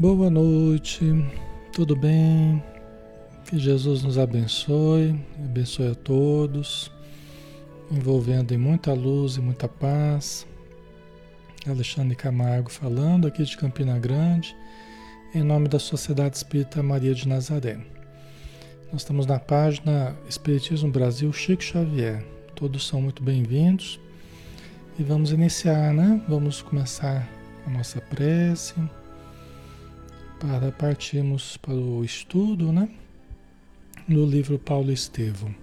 Boa noite, tudo bem? Que Jesus nos abençoe, abençoe a todos, envolvendo em muita luz e muita paz. Alexandre Camargo falando aqui de Campina Grande, em nome da Sociedade Espírita Maria de Nazaré. Nós estamos na página Espiritismo Brasil Chico Xavier. Todos são muito bem-vindos. E vamos iniciar, né? Vamos começar a nossa prece para partirmos para o estudo, né? No livro Paulo Estevão.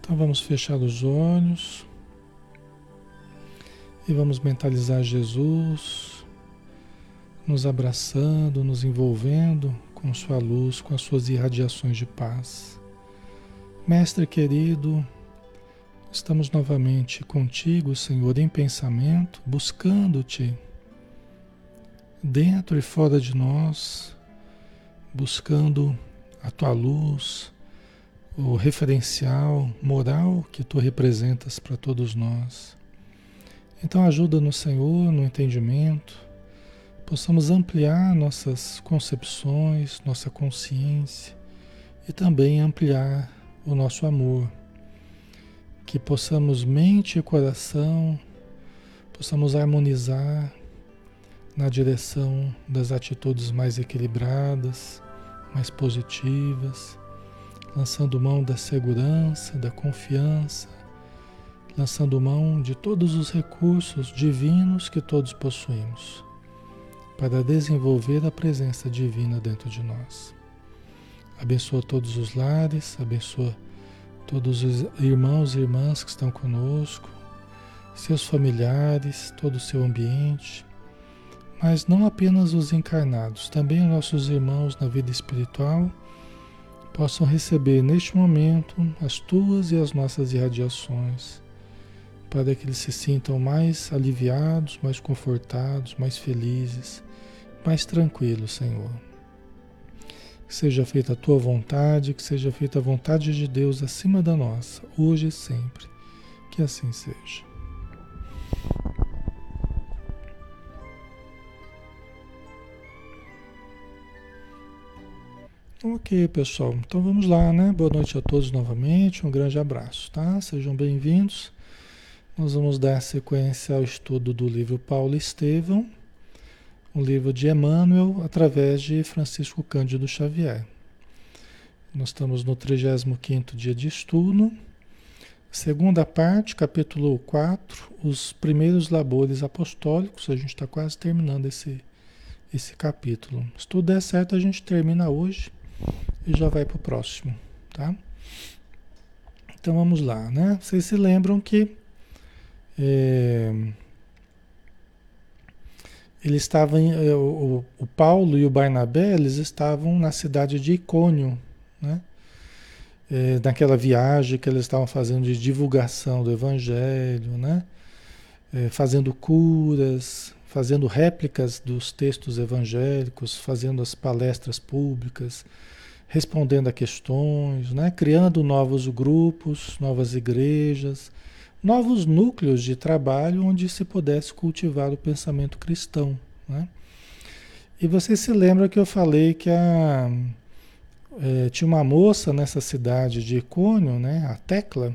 Então vamos fechar os olhos e vamos mentalizar Jesus nos abraçando, nos envolvendo com sua luz, com as suas irradiações de paz. Mestre querido, estamos novamente contigo, Senhor, em pensamento, buscando-te dentro e fora de nós, buscando a tua luz, o referencial moral que tu representas para todos nós. Então ajuda-nos, Senhor, no entendimento, possamos ampliar nossas concepções, nossa consciência e também ampliar o nosso amor. Que possamos mente e coração, possamos harmonizar na direção das atitudes mais equilibradas, mais positivas, lançando mão da segurança, da confiança, lançando mão de todos os recursos divinos que todos possuímos para desenvolver a presença divina dentro de nós. Abençoa todos os lares, abençoa todos os irmãos e irmãs que estão conosco, seus familiares, todo o seu ambiente, mas não apenas os encarnados, também os nossos irmãos na vida espiritual possam receber neste momento as tuas e as nossas irradiações para que eles se sintam mais aliviados, mais confortados, mais felizes, mais tranquilos, Senhor. Que seja feita a tua vontade, que seja feita a vontade de Deus acima da nossa, hoje e sempre. Que assim seja. Ok, pessoal. Então vamos lá, né? Boa noite a todos novamente. Um grande abraço, tá? Sejam bem-vindos. Nós vamos dar sequência ao estudo do livro Paulo Estevão, um livro de Emmanuel, através de Francisco Cândido Xavier. Nós estamos no 35º dia de estudo, segunda parte, capítulo 4, os primeiros labores apostólicos. A gente está quase terminando esse, esse capítulo. Se tudo der certo, a gente termina hoje e já vai para o próximo, tá? Então vamos lá, né? Vocês se lembram que é, ele estava em, é, o, o, Paulo e o Barnabé eles estavam na cidade de Icônio, né? É, naquela viagem que eles estavam fazendo de divulgação do Evangelho, né? É, fazendo curas, fazendo réplicas dos textos evangélicos, fazendo as palestras públicas, respondendo a questões, né? criando novos grupos, novas igrejas, novos núcleos de trabalho onde se pudesse cultivar o pensamento cristão. Né? E você se lembra que eu falei que a, é, tinha uma moça nessa cidade de Icônio, né, a Tecla,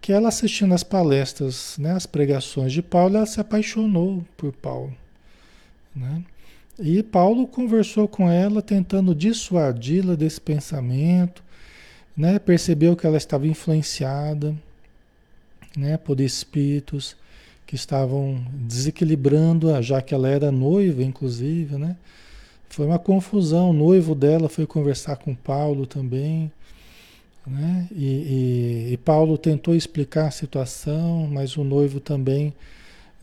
que ela assistindo as palestras, né, as pregações de Paulo, ela se apaixonou por Paulo. Né? E Paulo conversou com ela, tentando dissuadi-la desse pensamento, né? percebeu que ela estava influenciada né, por espíritos que estavam desequilibrando, já que ela era noiva, inclusive, né? Foi uma confusão. O noivo dela foi conversar com Paulo também, né? E, e, e Paulo tentou explicar a situação, mas o noivo também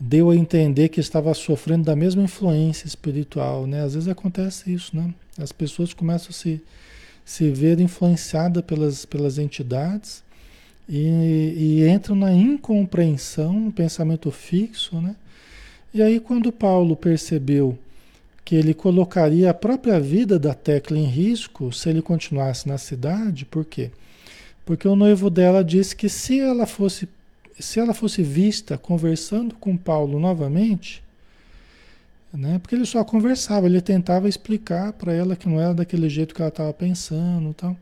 deu a entender que estava sofrendo da mesma influência espiritual, né? Às vezes acontece isso, né? As pessoas começam a se, se ver influenciadas pelas, pelas entidades e, e entram na incompreensão, no pensamento fixo, né? E aí quando Paulo percebeu que ele colocaria a própria vida da Tecla em risco se ele continuasse na cidade, por quê? Porque o noivo dela disse que se ela fosse se ela fosse vista conversando com Paulo novamente, né? Porque ele só conversava, ele tentava explicar para ela que não era daquele jeito que ela estava pensando, tal.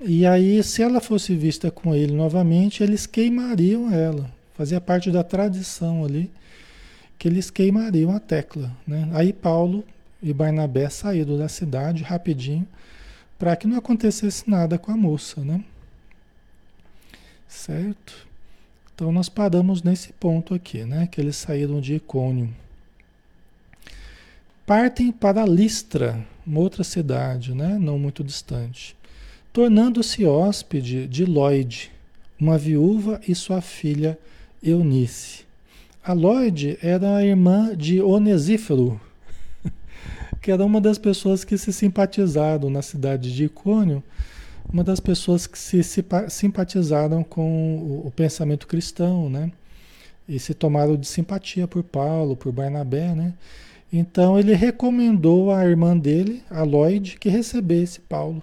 E aí, se ela fosse vista com ele novamente, eles queimariam ela. Fazia parte da tradição ali que eles queimariam a tecla, né? Aí Paulo e Barnabé saíram da cidade rapidinho para que não acontecesse nada com a moça, né? Certo? Então nós paramos nesse ponto aqui, né? Que eles saíram de Icônio. Partem para Listra, uma outra cidade, né? Não muito distante. Tornando-se hóspede de Lloyd, uma viúva e sua filha Eunice. A Lloyd era a irmã de Onesífero, que era uma das pessoas que se simpatizaram na cidade de Icônio, uma das pessoas que se simpatizaram com o, o pensamento cristão, né? E se tomaram de simpatia por Paulo, por Barnabé, né? Então ele recomendou à irmã dele, a Lloyd, que recebesse Paulo.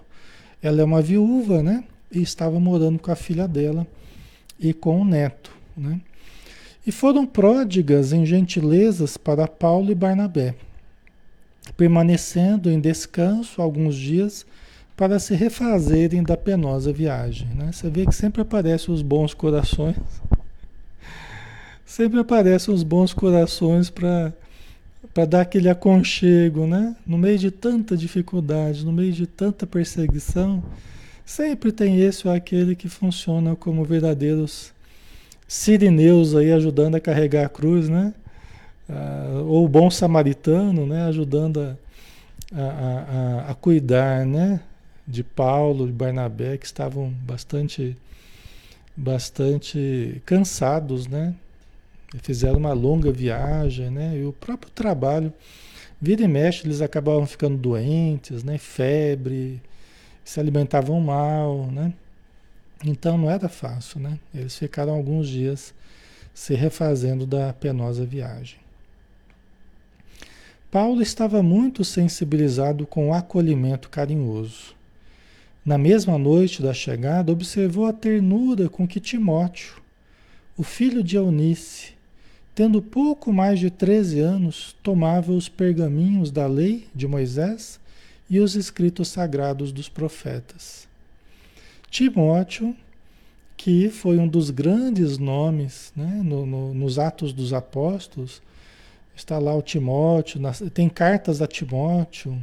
Ela é uma viúva, né? E estava morando com a filha dela e com o neto, né? E foram pródigas em gentilezas para Paulo e Barnabé, permanecendo em descanso alguns dias para se refazerem da penosa viagem. Né? Você vê que sempre aparecem os bons corações, sempre aparecem os bons corações para para dar aquele aconchego, né? No meio de tanta dificuldade, no meio de tanta perseguição, sempre tem esse ou aquele que funciona como verdadeiros sirineus aí ajudando a carregar a cruz, né? Ah, ou o bom samaritano, né, ajudando a, a, a, a, cuidar, né, de Paulo e Barnabé, que estavam bastante, bastante cansados, né, fizeram uma longa viagem, né, e o próprio trabalho, vira e mexe, eles acabavam ficando doentes, né, febre, se alimentavam mal, né, então não era fácil, né, eles ficaram alguns dias se refazendo da penosa viagem. Paulo estava muito sensibilizado com o acolhimento carinhoso. Na mesma noite da chegada, observou a ternura com que Timóteo, o filho de Eunice, tendo pouco mais de 13 anos, tomava os pergaminhos da lei de Moisés e os escritos sagrados dos profetas. Timóteo, que foi um dos grandes nomes né, no, no, nos Atos dos Apóstolos, Está lá o Timóteo, tem cartas a Timóteo,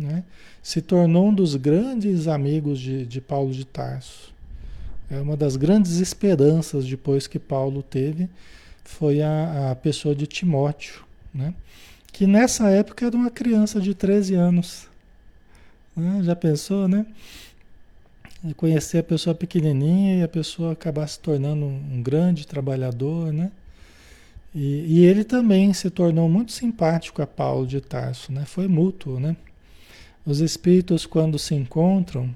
né? se tornou um dos grandes amigos de, de Paulo de Tarso. É uma das grandes esperanças depois que Paulo teve, foi a, a pessoa de Timóteo, né? que nessa época era uma criança de 13 anos. Né? Já pensou, né? Conhecer a pessoa pequenininha e a pessoa acabar se tornando um grande trabalhador, né? E, e, ele também se tornou muito simpático a Paulo de Tarso, né? Foi mútuo, né? Os espíritos quando se encontram,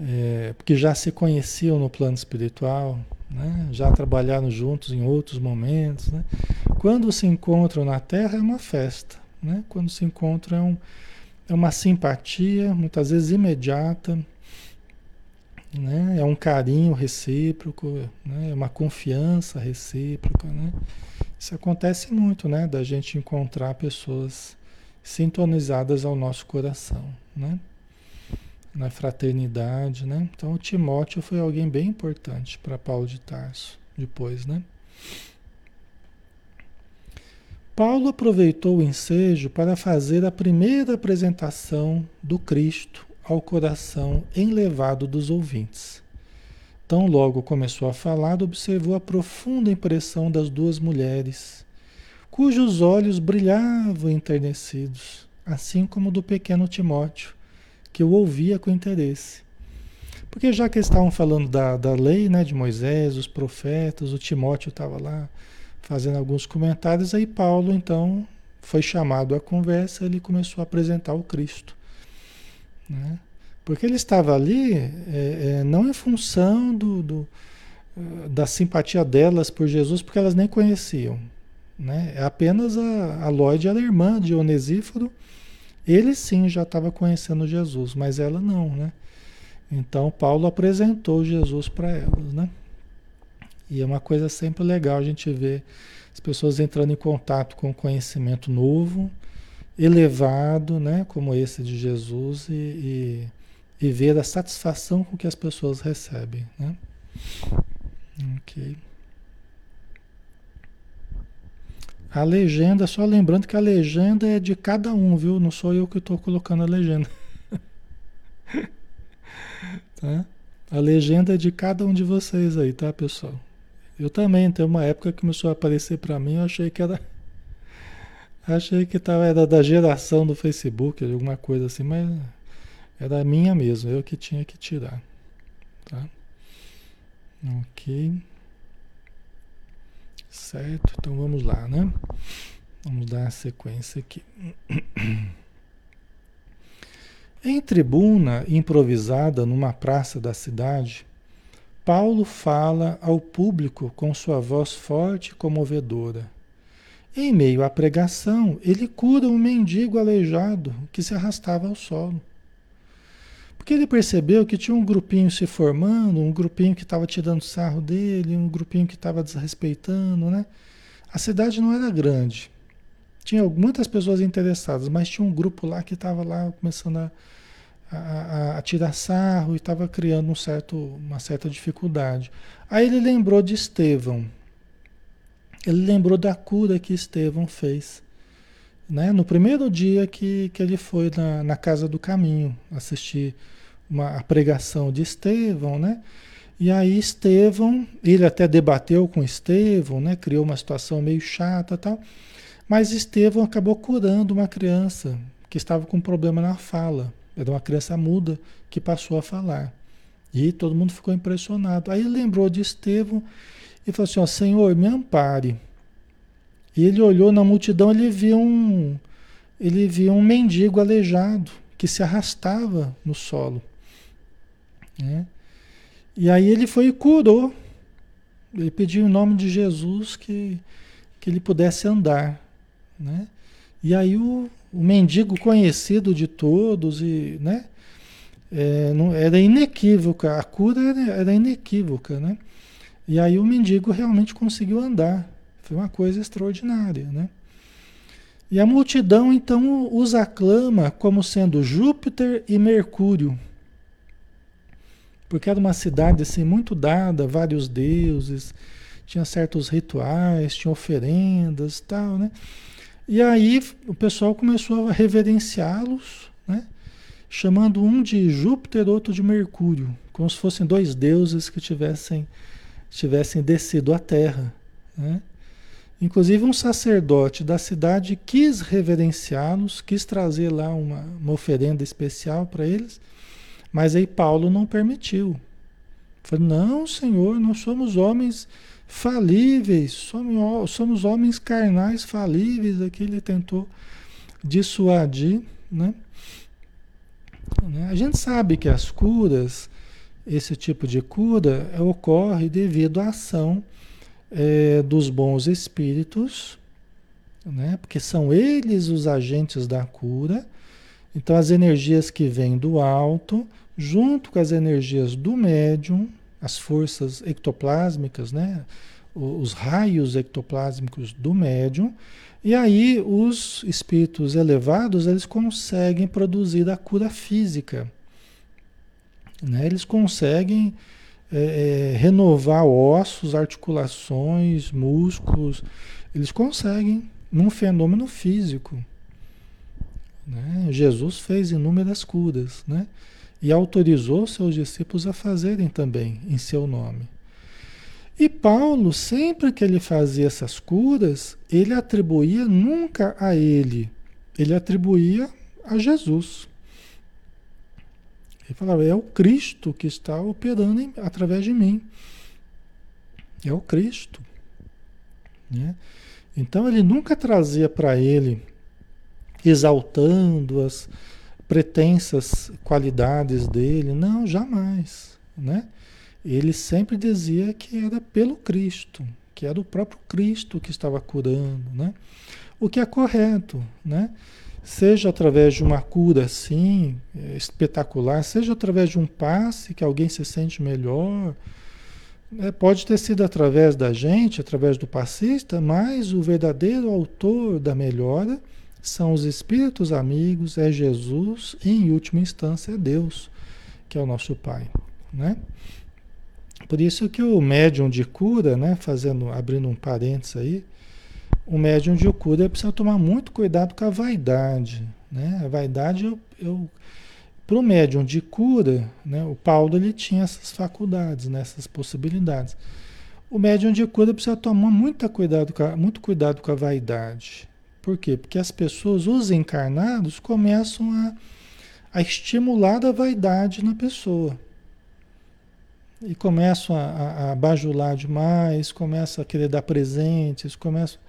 é, porque já se conheciam no plano espiritual, né? Já trabalharam juntos em outros momentos, né? Quando se encontram na Terra é uma festa, né? Quando se encontram é, um, é uma simpatia, muitas vezes imediata, né? É um carinho recíproco, né? É uma confiança recíproca, né? Isso acontece muito, né? Da gente encontrar pessoas sintonizadas ao nosso coração, né? Na fraternidade, né? Então o Timóteo foi alguém bem importante para Paulo de Tarso depois, né? Paulo aproveitou o ensejo para fazer a primeira apresentação do Cristo ao coração enlevado dos ouvintes. Tão logo começou a falar, observou a profunda impressão das duas mulheres, cujos olhos brilhavam enternecidos, assim como do pequeno Timóteo, que o ouvia com interesse. Porque já que estavam falando da, da lei né, de Moisés, os profetas, o Timóteo estava lá fazendo alguns comentários, aí Paulo então foi chamado à conversa, ele começou a apresentar o Cristo. Né? Porque ele estava ali é, é, não em função do, do, da simpatia delas por Jesus, porque elas nem conheciam. Né? É apenas a, a Lloyd era irmã de Onesíforo, ele sim já estava conhecendo Jesus, mas ela não. Né? Então Paulo apresentou Jesus para elas. Né? E é uma coisa sempre legal a gente ver As pessoas entrando em contato com conhecimento novo, elevado, né? Como esse de Jesus e, e, e ver a satisfação com que as pessoas recebem, né? Ok. A legenda, só lembrando que a legenda é de cada um, viu? Não sou eu que estou colocando a legenda. tá? A legenda é de cada um de vocês aí, tá, pessoal? Eu também, tem uma época que começou a aparecer para mim, eu achei que era. Achei que tava, era da geração do Facebook, alguma coisa assim, mas era minha mesmo, eu que tinha que tirar. Tá? Ok. Certo? Então vamos lá, né? Vamos dar a sequência aqui. Em tribuna improvisada numa praça da cidade, Paulo fala ao público com sua voz forte e comovedora. Em meio à pregação, ele cura um mendigo aleijado que se arrastava ao solo. Porque ele percebeu que tinha um grupinho se formando, um grupinho que estava tirando sarro dele, um grupinho que estava desrespeitando, né? A cidade não era grande. Tinha muitas pessoas interessadas, mas tinha um grupo lá que estava lá começando a, a, a, tirar sarro e estava criando um certo, uma certa dificuldade. Aí ele lembrou de Estevão. Ele lembrou da cura que Estevão fez. Né? No primeiro dia que, que ele foi na, na Casa do Caminho assistir uma, a pregação de Estevão, né? E aí Estevão, ele até debateu com Estevão, né? Criou uma situação meio chata tal. Mas Estevão acabou curando uma criança que estava com problema na fala. Era uma criança muda que passou a falar. E todo mundo ficou impressionado. Aí lembrou de Estevão e falou assim: ó, Senhor, me ampare. E ele olhou na multidão, ele viu um, ele viu um mendigo aleijado que se arrastava no solo. Né? E aí ele foi e curou. Ele pediu em nome de Jesus que, que ele pudesse andar. Né? E aí o, o mendigo conhecido de todos, e, né? É, não, era inequívoca, a cura era, era inequívoca. Né? E aí o mendigo realmente conseguiu andar. Foi uma coisa extraordinária, né? E a multidão então os aclama como sendo Júpiter e Mercúrio. Porque era uma cidade assim muito dada, vários deuses, tinha certos rituais, tinha oferendas, tal, né? E aí o pessoal começou a reverenciá-los, né? Chamando um de Júpiter, outro de Mercúrio, como se fossem dois deuses que tivessem tivessem descido à Terra, né? Inclusive um sacerdote da cidade quis reverenciá-los, quis trazer lá uma, uma oferenda especial para eles, mas aí Paulo não permitiu. Falou, não, Senhor, nós somos homens falíveis, somos, homens carnais falíveis. Aqui ele tentou dissuadir, né? A gente sabe que as curas, esse tipo de cura, ocorre devido à ação é, dos bons espíritos, né? porque são eles os agentes da cura. Então, as energias que vêm do alto, junto com as energias do médium, as forças ectoplásmicas, né? os raios ectoplásmicos do médium, e aí os espíritos elevados eles conseguem produzir a cura física. Né? Eles conseguem é, é, renovar ossos, articulações, músculos. Eles conseguem num fenômeno físico. Né? Jesus fez inúmeras curas né? E autorizou seus discípulos a fazerem também em seu nome. E Paulo, sempre que ele fazia essas curas, ele atribuía nunca a ele, ele atribuía a Jesus. Ele falava, é o Cristo que está operando em, através de mim. É o Cristo. Né? Então ele nunca trazia para ele, exaltando as pretensas qualidades dele. Não, jamais. Né? Ele sempre dizia que era pelo Cristo, que era o próprio Cristo que estava curando. Né? O que é correto. Né? Seja através de uma cura assim, espetacular, seja através de um passe que alguém se sente melhor, É, pode ter sido através da gente, através do passista, mas o verdadeiro autor da melhora são os espíritos amigos, é Jesus e, em última instância, é Deus, que é o nosso Pai. Né? Por isso que o médium de cura, né, fazendo, abrindo um parênteses aí, o médium de cura precisa tomar muito cuidado com a vaidade. Né? A vaidade, eu, eu para o médium de cura, né, o Paulo ele tinha essas faculdades, né, essas possibilidades. O médium de cura precisa tomar muito cuidado, com a, muito cuidado com a vaidade. Por quê? Porque as pessoas, os encarnados, começam a, a estimular a vaidade na pessoa e começam a, a, a bajular demais, começam a querer dar presentes, começam...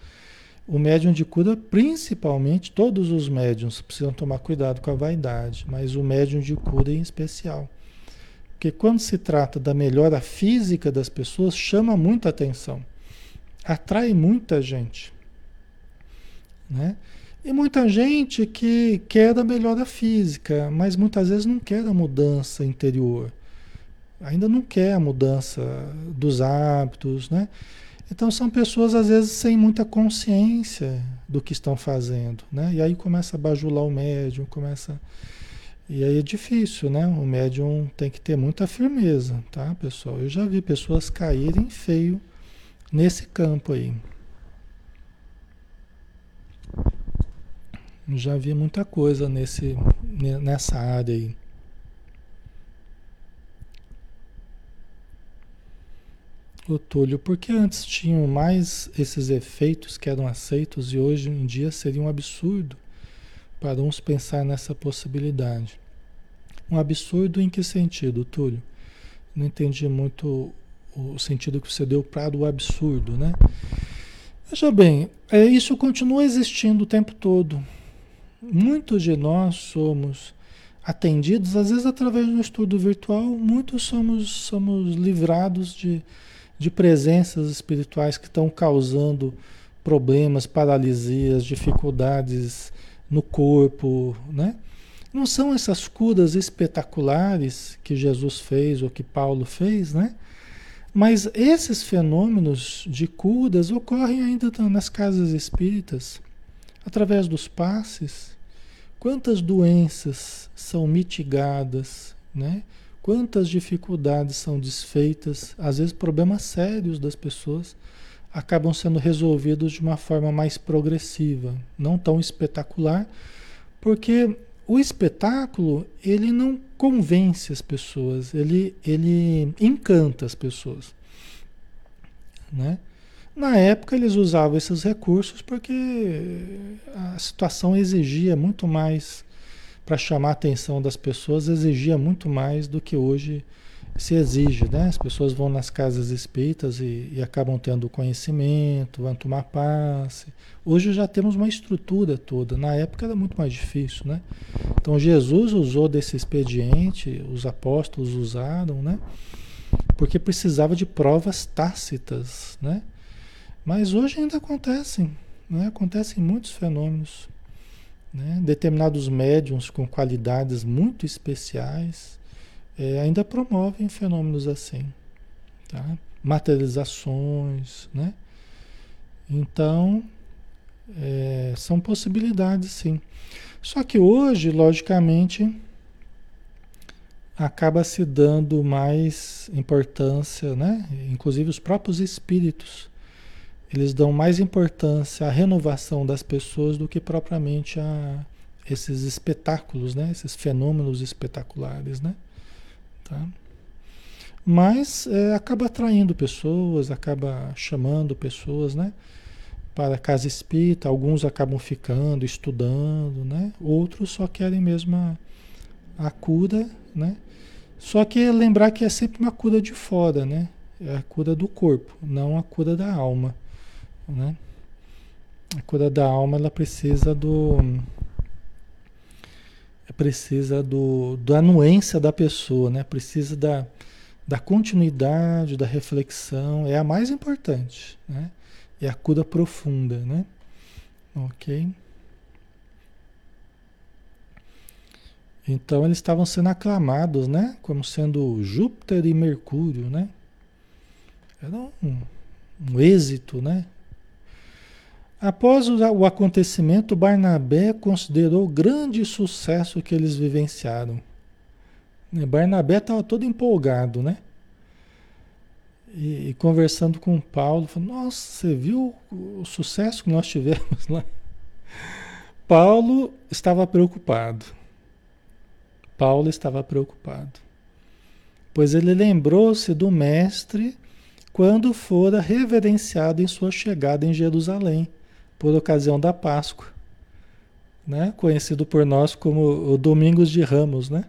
O médium de cura, principalmente, todos os médiums precisam tomar cuidado com a vaidade, mas o médium de cura em especial. Porque quando se trata da melhora física das pessoas, chama muita atenção, atrai muita gente. Né? E muita gente que quer a melhora física, mas muitas vezes não quer a mudança interior ainda não quer a mudança dos hábitos, né? Então são pessoas às vezes sem muita consciência do que estão fazendo, né? E aí começa a bajular o médium, começa e aí é difícil, né? O médium tem que ter muita firmeza, tá, pessoal? Eu já vi pessoas caírem feio nesse campo aí. Já vi muita coisa nesse, nessa área aí. O Túlio, porque antes tinham mais esses efeitos que eram aceitos e hoje em dia seria um absurdo para uns pensar nessa possibilidade. Um absurdo em que sentido, Túlio? Não entendi muito o sentido que você deu para o absurdo, né? Veja bem, é, isso continua existindo o tempo todo. Muitos de nós somos atendidos, às vezes através do estudo virtual, muitos somos, somos livrados de de presenças espirituais que estão causando problemas, paralisias, dificuldades no corpo, né? Não são essas curas espetaculares que Jesus fez ou que Paulo fez, né? Mas esses fenômenos de curas ocorrem ainda nas casas espíritas, através dos passes. Quantas doenças são mitigadas, né? Quantas dificuldades são desfeitas, às vezes problemas sérios das pessoas acabam sendo resolvidos de uma forma mais progressiva, não tão espetacular, porque o espetáculo ele não convence as pessoas, ele, ele encanta as pessoas. Né? Na época eles usavam esses recursos porque a situação exigia muito mais para chamar a atenção das pessoas exigia muito mais do que hoje se exige, né? As pessoas vão nas casas espíritas e, e acabam tendo conhecimento, vão tomar passe. Hoje já temos uma estrutura toda. Na época era muito mais difícil, né? Então Jesus usou desse expediente, os apóstolos usaram, né? Porque precisava de provas tácitas, né? Mas hoje ainda acontecem, né? Acontecem muitos fenômenos né? Determinados médiums com qualidades muito especiais é, ainda promovem fenômenos assim. Tá? Materializações, né? Então, é, são possibilidades sim. Só que hoje, logicamente, acaba se dando mais importância, né? Inclusive os próprios espíritos eles dão mais importância à renovação das pessoas do que propriamente a esses espetáculos, né? Esses fenômenos espetaculares, né? Tá? Mas é, acaba atraindo pessoas, acaba chamando pessoas, né? Para a casa espírita, alguns acabam ficando, estudando, né? Outros só querem mesmo a, a cura, né? Só que lembrar que é sempre uma cura de fora, né? É a cura do corpo, não a cura da alma. Né? A cura da alma ela precisa do precisa do, da anuência da pessoa, né? Precisa da, da continuidade, da reflexão, é a mais importante, né? É a cura profunda, né? Ok? Então eles estavam sendo aclamados, né? Como sendo Júpiter e Mercúrio, né? Era um, um êxito, né? Após o acontecimento, Barnabé considerou grande sucesso que eles vivenciaram. Barnabé estava todo empolgado, né? E, e, conversando com Paulo, falou, nossa, você viu o sucesso que nós tivemos lá? Paulo estava preocupado. Paulo estava preocupado. Pois ele lembrou-se do mestre quando fora reverenciado em sua chegada em Jerusalém, por ocasião da Páscoa, né? conhecido por nós como o Domingos de Ramos, né?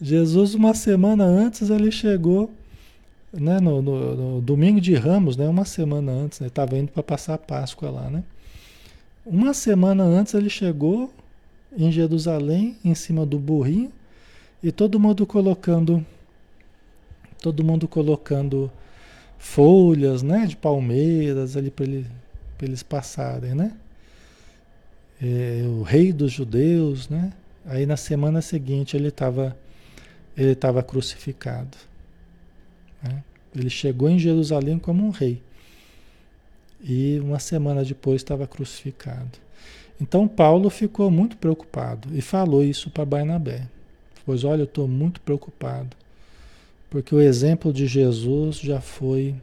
Jesus, uma semana antes, ele chegou, né, no, no, no domingo de Ramos, né, uma semana antes, ele né, estava indo para passar a Páscoa lá, né? Uma semana antes ele chegou em Jerusalém, em cima do burrinho, e todo mundo colocando, todo mundo colocando folhas, né, de palmeiras ali para ele, eles passarem, né? É, o rei dos judeus, né? Aí na semana seguinte ele estava ele estava crucificado. Né? Ele chegou em Jerusalém como um rei. E uma semana depois estava crucificado. Então Paulo ficou muito preocupado e falou isso para Barnabé. Pois olha, eu estou muito preocupado, porque o exemplo de Jesus já foi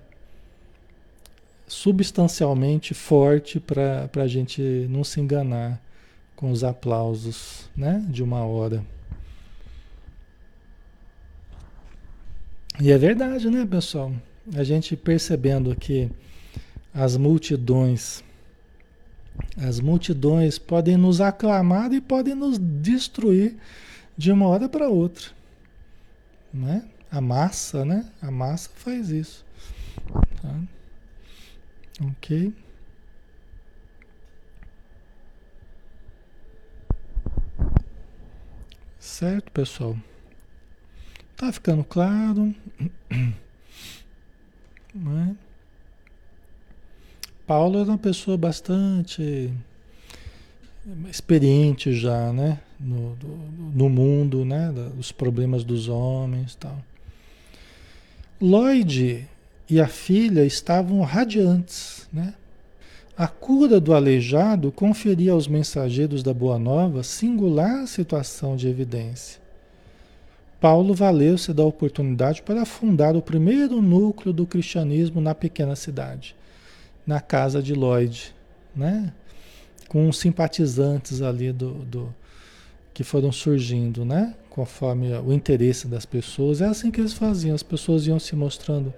substancialmente forte para a gente não se enganar com os aplausos né, de uma hora. E é verdade, né, pessoal? A gente percebendo que as multidões, as multidões podem nos aclamar e podem nos destruir de uma hora para outra, né? A massa, né? A massa faz isso. Tá? Ok. Certo, pessoal? Tá ficando claro? Né? Paulo era uma pessoa bastante experiente já, né? No, do, no mundo, né? Dos problemas dos homens tal. Lloyd e a filha estavam radiantes, né? A cura do aleijado conferia aos mensageiros da Boa Nova singular situação de evidência. Paulo valeu-se da oportunidade para fundar o primeiro núcleo do cristianismo na pequena cidade, na casa de Lloyd, né? com simpatizantes ali do, do que foram surgindo, né? Conforme o interesse das pessoas. É assim que eles faziam, as pessoas iam se mostrando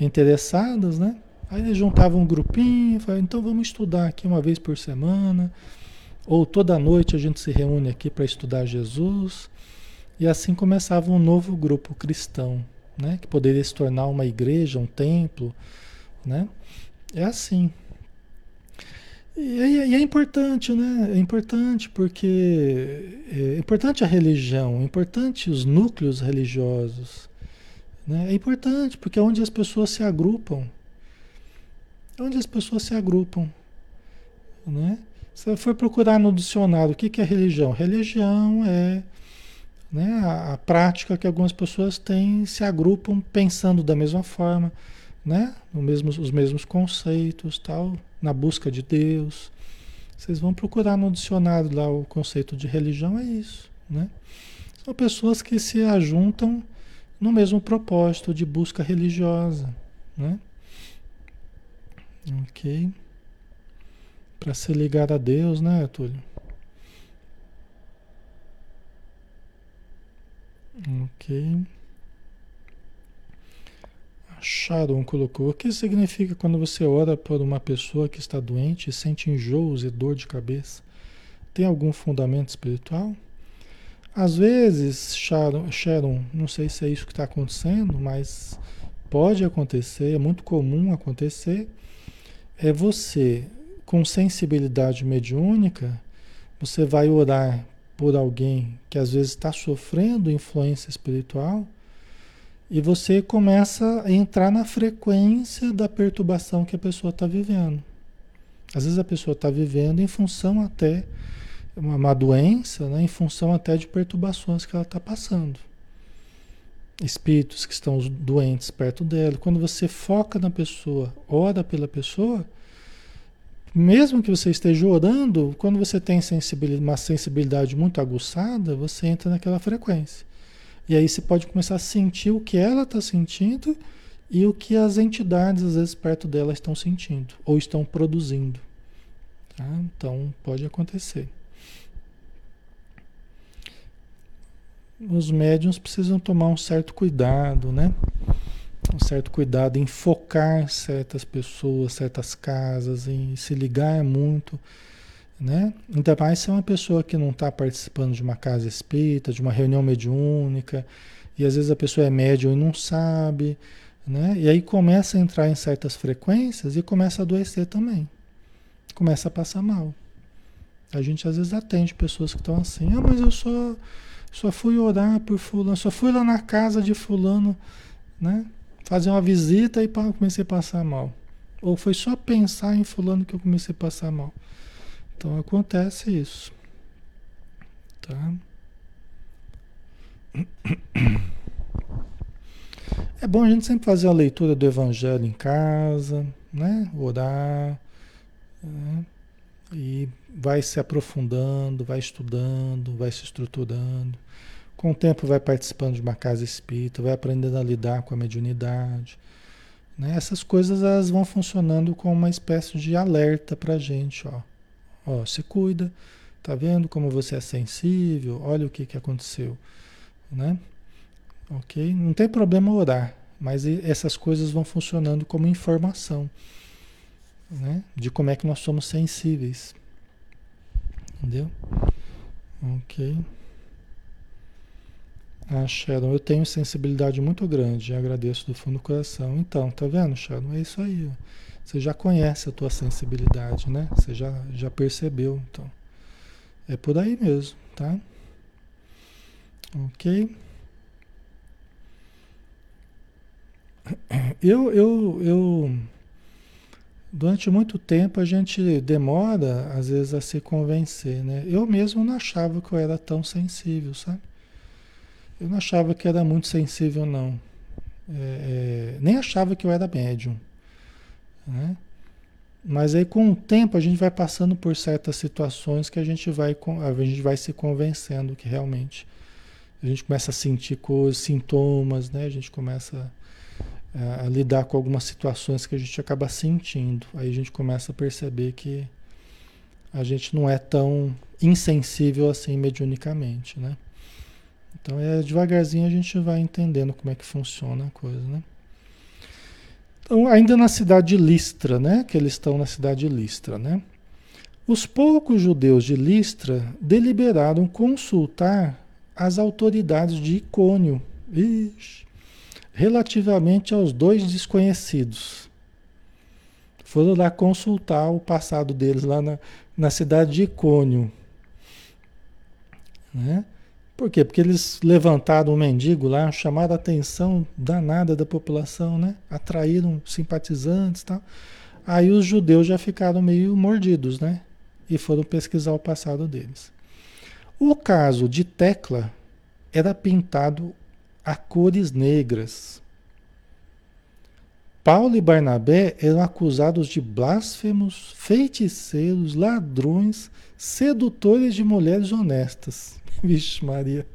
interessadas, né? Aí eles juntavam um grupinho, falavam, então vamos estudar aqui uma vez por semana, ou toda noite a gente se reúne aqui para estudar Jesus. E assim começava um novo grupo cristão, né? que poderia se tornar uma igreja, um templo. Né? É assim. E é, e é importante, né? É importante porque é importante a religião, é importante os núcleos religiosos. Né? É importante porque é onde as pessoas se agrupam. É onde as pessoas se agrupam. Né? Se for procurar no dicionário o que, que é religião, religião é né? A, a, prática que algumas pessoas têm se agrupam pensando da mesma forma, né? Mesmo, os mesmos conceitos, tal, na busca de Deus. Vocês vão procurar no dicionário lá o conceito de religião, é isso, né? São pessoas que se ajuntam no mesmo propósito de busca religiosa, né? Ok. Para se ligar a Deus, né, Túlio? Ok. Sharon colocou: O que significa quando você ora por uma pessoa que está doente e sente enjoos e dor de cabeça? Tem algum fundamento espiritual? Às vezes, Sharon, Sharon não sei se é isso que está acontecendo, mas pode acontecer, é muito comum acontecer. É você, com sensibilidade mediúnica, você vai orar por alguém que às vezes está sofrendo influência espiritual e você começa a entrar na frequência da perturbação que a pessoa está vivendo. Às vezes a pessoa está vivendo em função até uma, uma doença, né, em função até de perturbações que ela está passando. espíritos que estão doentes perto dela. Quando você foca na pessoa, ora pela pessoa, mesmo que você esteja orando, quando você tem sensibilidade, uma sensibilidade muito aguçada, você entra naquela frequência. E aí você pode começar a sentir o que ela está sentindo e o que as entidades, às vezes, perto dela estão sentindo ou estão produzindo. Tá? Então, pode acontecer. Os médiums precisam tomar um certo cuidado, né? um certo cuidado em focar certas pessoas, certas casas, em se ligar muito, né? Ainda mais se é uma pessoa que não está participando de uma casa espírita, de uma reunião mediúnica, e às vezes a pessoa é médium e não sabe, né? E aí começa a entrar em certas frequências e começa a adoecer também. Começa a passar mal. A gente às vezes atende pessoas que estão assim, ah, mas eu só, só fui orar por fulano, só fui lá na casa de fulano, né? fazer uma visita e comecei a passar mal. Ou foi só pensar em fulano que eu comecei a passar mal. Então acontece isso. Tá? É bom a gente sempre fazer a leitura do Evangelho em casa, né? Orar. Né? E vai se aprofundando, vai estudando, vai se estruturando. Com o tempo vai participando de uma casa espírita, vai aprendendo a lidar com a mediunidade. Né? Essas coisas elas vão funcionando como uma espécie de alerta para a gente. Ó. ó, se cuida, tá vendo como você é sensível? Olha o que, que aconteceu. Né? Ok? Não tem problema orar, mas essas coisas vão funcionando como informação né? de como é que nós somos sensíveis. Entendeu? Ok. Ah, Sharon, eu tenho sensibilidade muito grande, agradeço do fundo do coração. Então, tá vendo, Sharon? É isso aí. Você já conhece a tua sensibilidade, né? Você já, já percebeu, então. É por aí mesmo, tá? Ok? Eu, eu, eu, durante muito tempo a gente demora, às vezes, a se convencer, né? Eu mesmo não achava que eu era tão sensível, sabe? Eu não achava que era muito sensível, não. É, é, nem achava que eu era médium. Né? Mas aí com o tempo a gente vai passando por certas situações que a gente vai, a gente vai se convencendo que realmente a gente começa a sentir coisas, sintomas, né? A gente começa a, a lidar com algumas situações que a gente acaba sentindo. Aí a gente começa a perceber que a gente não é tão insensível assim mediunicamente, né? Então é devagarzinho a gente vai entendendo como é que funciona a coisa, né? Então, ainda na cidade de Listra, né? Que eles estão na cidade de Listra, né? Os poucos judeus de Listra deliberaram consultar as autoridades de Icônio, ixi, relativamente aos dois desconhecidos. Foram lá consultar o passado deles lá na, na cidade de Icônio, né? Por quê? Porque eles levantaram um mendigo lá, chamaram a atenção danada da população, né? Atraíram simpatizantes e tal. Aí os judeus já ficaram meio mordidos, né? E foram pesquisar o passado deles. O caso de Tecla era pintado a cores negras. Paulo e Barnabé eram acusados de blasfemos, feiticeiros, ladrões, sedutores de mulheres honestas. Vixe, Maria.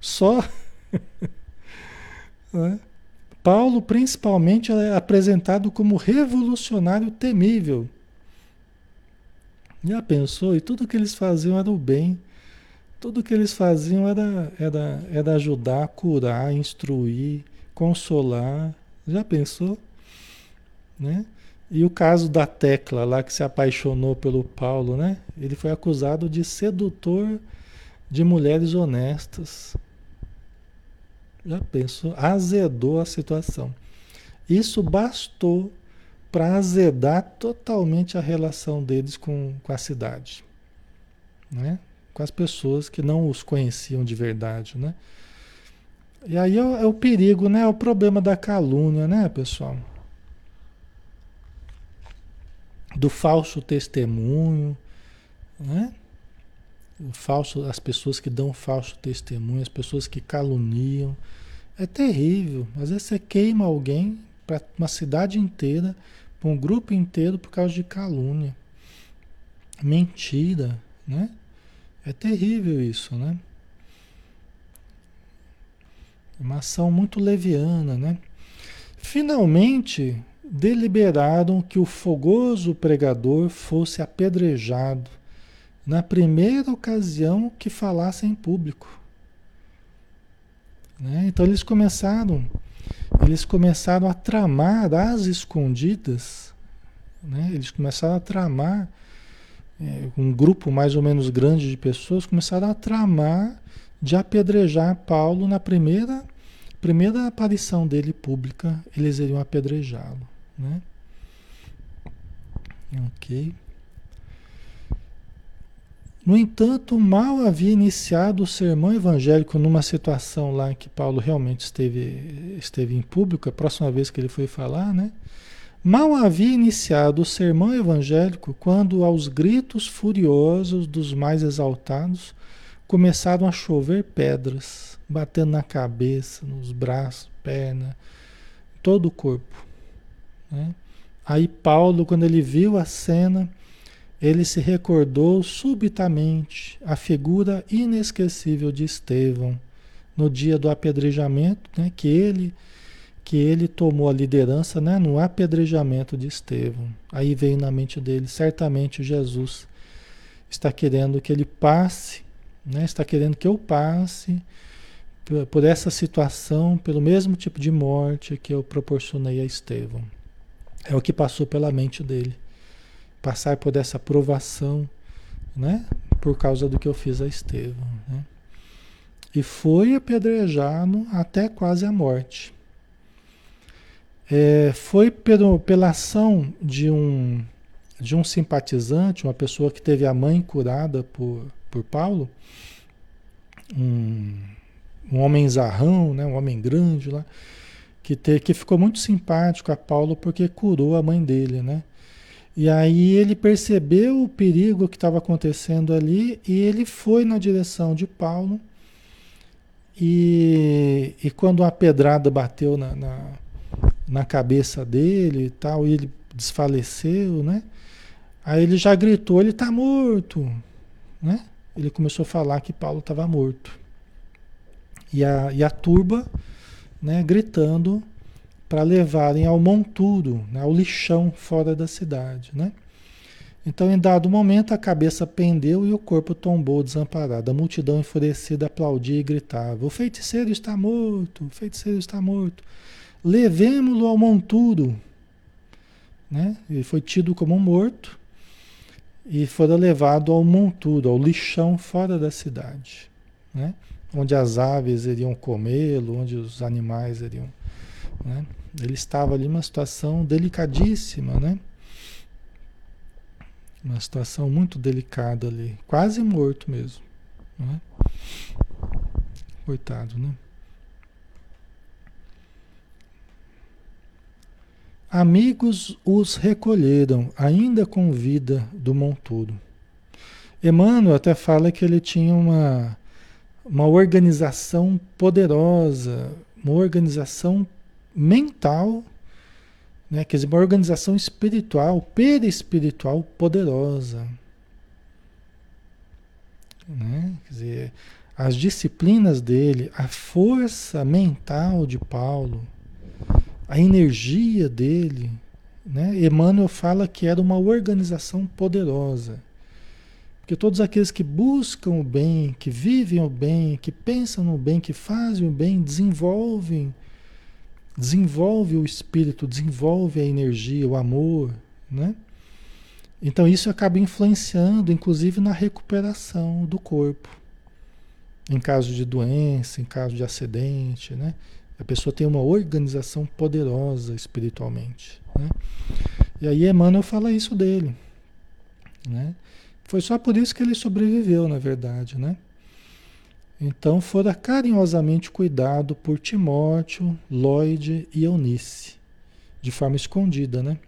Só. né? Paulo, principalmente, é apresentado como revolucionário temível. Já pensou? E tudo que eles faziam era o bem. Tudo que eles faziam era, era, era ajudar, curar, instruir, consolar. Já pensou? Né? E o caso da Tecla lá que se apaixonou pelo Paulo, né? Ele foi acusado de sedutor de mulheres honestas. Já pensou? Azedou a situação. Isso bastou para azedar totalmente a relação deles com, com a cidade, né? com as pessoas que não os conheciam de verdade. Né? E aí é, é o perigo, né? É o problema da calúnia, né, pessoal? Do falso testemunho, né? Falso, as pessoas que dão falso testemunho, as pessoas que caluniam, É terrível. Às vezes você queima alguém para uma cidade inteira, para um grupo inteiro por causa de calúnia. Mentira, né? É terrível isso, né? Uma ação muito leviana, né? Finalmente, deliberaram que o fogoso pregador fosse apedrejado na primeira ocasião que falasse em público. Né? Então eles começaram, eles começaram a tramar às escondidas, né? eles começaram a tramar, é, um grupo mais ou menos grande de pessoas começaram a tramar de apedrejar Paulo na primeira, primeira aparição dele pública, eles iriam apedrejá-lo. Né? Ok. No entanto, mal havia iniciado o sermão evangélico numa situação lá que Paulo realmente esteve, esteve em público, a próxima vez que ele foi falar, né? Mal havia iniciado o sermão evangélico quando, aos gritos furiosos dos mais exaltados, começaram a chover pedras, batendo na cabeça, nos braços, perna, todo o corpo. Né? Aí Paulo, quando ele viu a cena, ele se recordou subitamente a figura inesquecível de Estevão no dia do apedrejamento, né, que ele que ele tomou a liderança né, no apedrejamento de Estevão. Aí veio na mente dele, certamente Jesus está querendo que ele passe, né, está querendo que eu passe por, essa situação, pelo mesmo tipo de morte que eu proporcionei a Estevão. É o que passou pela mente dele passar por essa provação, né? Por causa do que eu fiz a Estevão, né? E foi apedrejado até quase a morte. É, foi pelo, pela ação de um, de um simpatizante, uma pessoa que teve a mãe curada por, por Paulo, um, um homem zarrão, né, um homem grande lá, que, te, que ficou muito simpático a Paulo porque curou a mãe dele, né? E aí ele percebeu o perigo que estava acontecendo ali e ele foi na direção de Paulo. E, e quando a pedrada bateu na, na, na cabeça dele e tal, e ele desfaleceu, né? Aí ele já gritou, ele está morto, né? Ele começou a falar que Paulo estava morto. E a, e a turba, né, gritando para levarem ao monturo, né, ao lixão fora da cidade. Né? Então, em dado momento, a cabeça pendeu e o corpo tombou desamparado. A multidão enfurecida aplaudia e gritava: O feiticeiro está morto, o feiticeiro está morto. Levemo-lo ao monturo. Né? Ele foi tido como morto e foi levado ao monturo, ao lixão fora da cidade, né? onde as aves iriam comê-lo, onde os animais iriam né? Ele estava ali numa situação delicadíssima, né? Uma situação muito delicada ali, quase morto mesmo. Né? Coitado, né? Amigos os recolheram, ainda com vida do monturo. Emmanuel até fala que ele tinha uma, uma organização poderosa, uma organização mental, né? quer dizer, uma organização espiritual, perispiritual poderosa. Né? Quer dizer, as disciplinas dele, a força mental de Paulo, a energia dele, né? Emmanuel fala que era uma organização poderosa. Porque todos aqueles que buscam o bem, que vivem o bem, que pensam no bem, que fazem o bem, desenvolvem desenvolve o espírito, desenvolve a energia, o amor, né? Então isso acaba influenciando, inclusive, na recuperação do corpo. Em caso de doença, em caso de acidente, né? A pessoa tem uma organização poderosa espiritualmente, né? E aí Emmanuel fala isso dele, né? Foi só por isso que ele sobreviveu, na verdade, né? Então fora carinhosamente cuidado por Timóteo, Lloyd e Eunice, de forma escondida, né?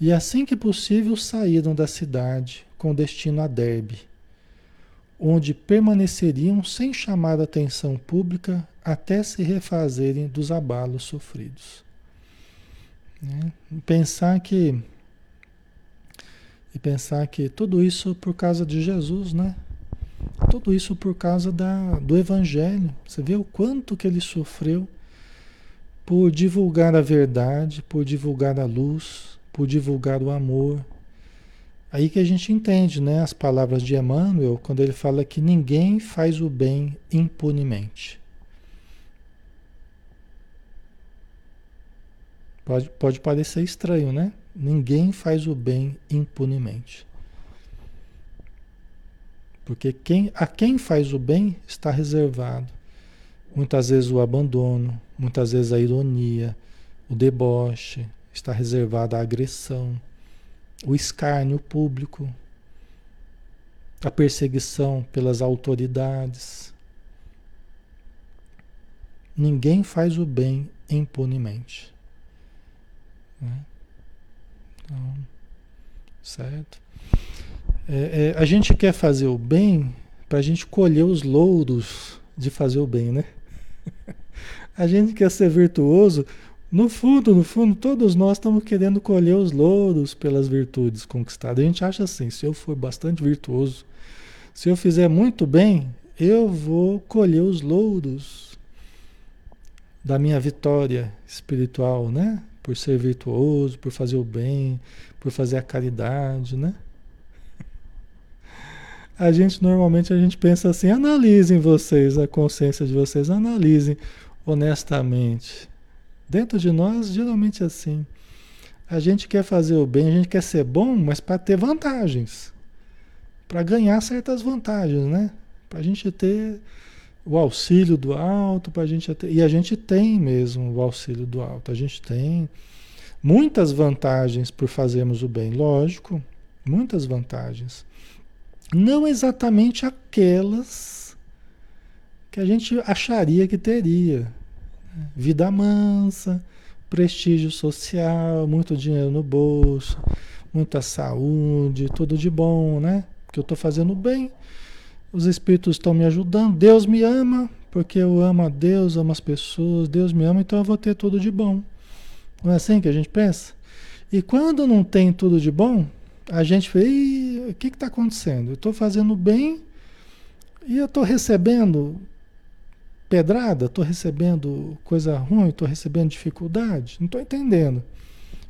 E assim que possível saíram da cidade com destino a Derbe, onde permaneceriam sem chamar atenção pública até se refazerem dos abalos sofridos. Né? Pensar que e pensar que tudo isso por causa de Jesus, né? Tudo isso por causa da, do Evangelho. Você vê o quanto que ele sofreu por divulgar a verdade, por divulgar a luz, por divulgar o amor. Aí que a gente entende, né, as palavras de Emmanuel, quando ele fala que ninguém faz o bem impunemente. Pode, pode parecer estranho, né? Ninguém faz o bem impunemente. Porque quem, a quem faz o bem está reservado. Muitas vezes o abandono, muitas vezes a ironia, o deboche, está reservado a agressão, o escárnio público, a perseguição pelas autoridades. Ninguém faz o bem impunemente. Né? Então, certo? É, é, a gente quer fazer o bem para a gente colher os louros de fazer o bem, né? A gente quer ser virtuoso. No fundo, no fundo, todos nós estamos querendo colher os louros pelas virtudes conquistadas. A gente acha assim: se eu for bastante virtuoso, se eu fizer muito bem, eu vou colher os louros da minha vitória espiritual, né? por ser virtuoso, por fazer o bem, por fazer a caridade, né? A gente normalmente a gente pensa assim, analisem vocês a consciência de vocês, analisem honestamente. Dentro de nós, geralmente é assim. A gente quer fazer o bem, a gente quer ser bom, mas para ter vantagens. Para ganhar certas vantagens, né? Para a gente ter o auxílio do alto para a gente ter, e a gente tem mesmo o auxílio do alto, a gente tem muitas vantagens por fazermos o bem, lógico, muitas vantagens. Não exatamente aquelas que a gente acharia que teria. Vida mansa, prestígio social, muito dinheiro no bolso, muita saúde, tudo de bom, né? Que eu estou fazendo bem os espíritos estão me ajudando, Deus me ama, porque eu amo a Deus, amo as pessoas, Deus me ama, então eu vou ter tudo de bom. Não é assim que a gente pensa? E quando não tem tudo de bom, a gente fala, o que está acontecendo? Eu estou fazendo bem e eu estou recebendo pedrada, estou recebendo coisa ruim, estou recebendo dificuldade, não estou entendendo.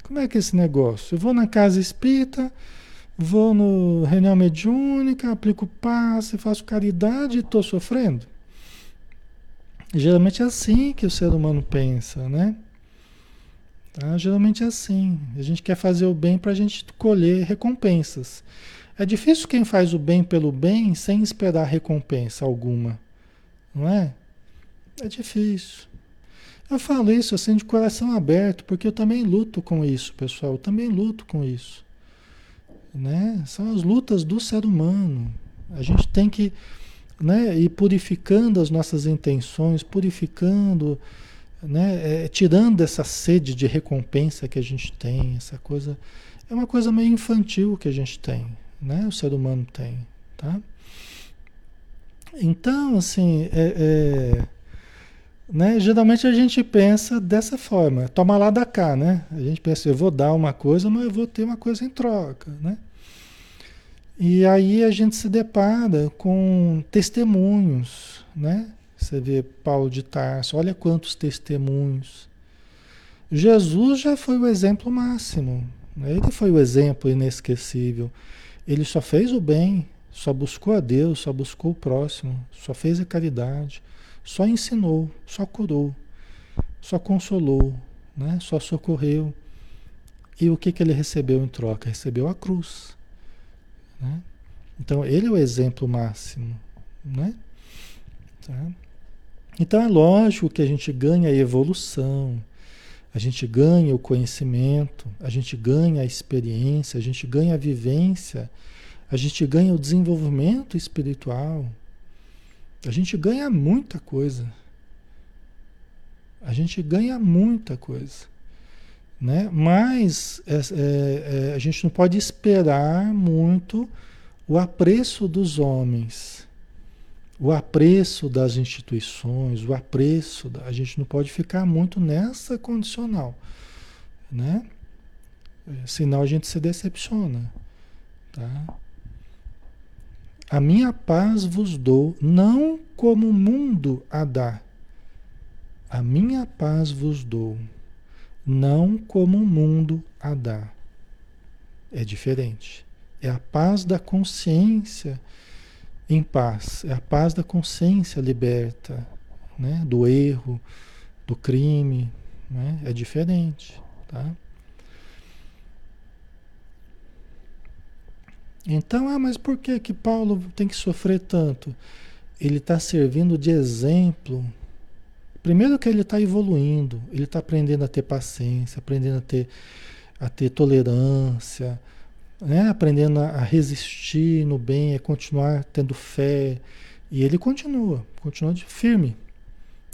Como é que é esse negócio? Eu vou na casa espírita, Vou no reunião mediúnica, aplico passe, faço caridade e estou sofrendo. Geralmente é assim que o ser humano pensa, né? Tá? Geralmente é assim. A gente quer fazer o bem para a gente colher recompensas. É difícil quem faz o bem pelo bem sem esperar recompensa alguma, não é? É difícil. Eu falo isso assim de coração aberto, porque eu também luto com isso, pessoal. Eu também luto com isso né? São as lutas do ser humano. A gente tem que né, ir purificando as nossas intenções, purificando, né, é, tirando essa sede de recompensa que a gente tem, essa coisa. É uma coisa meio infantil que a gente tem, né? O ser humano tem, tá? Então, assim, é, é né? Geralmente a gente pensa dessa forma, toma lá da cá, né? A gente pensa, eu vou dar uma coisa, mas eu vou ter uma coisa em troca, né? E aí a gente se depara com testemunhos, né? Você vê Paulo de Tarso, olha quantos testemunhos. Jesus já foi o exemplo máximo, né? ele foi o exemplo inesquecível. Ele só fez o bem, só buscou a Deus, só buscou o próximo, só fez a caridade. Só ensinou, só curou, só consolou, né? só socorreu. E o que, que ele recebeu em troca? Recebeu a cruz. Né? Então, ele é o exemplo máximo. Né? Tá? Então, é lógico que a gente ganha a evolução, a gente ganha o conhecimento, a gente ganha a experiência, a gente ganha a vivência, a gente ganha o desenvolvimento espiritual. A gente ganha muita coisa. A gente ganha muita coisa. Né? Mas é, é, é, a gente não pode esperar muito o apreço dos homens. O apreço das instituições, o apreço, da, a gente não pode ficar muito nessa condicional, né? Senão a gente se decepciona, tá? A minha paz vos dou, não como o mundo a dá. A minha paz vos dou, não como o mundo a dá. É diferente. É a paz da consciência em paz. É a paz da consciência liberta, né? Do erro, do crime, né? É diferente, tá? Então, ah, mas por que que Paulo tem que sofrer tanto? Ele está servindo de exemplo. Primeiro que ele está evoluindo, ele está aprendendo a ter paciência, aprendendo a ter, a ter tolerância, né? aprendendo a resistir no bem, a continuar tendo fé. E ele continua, continua de firme.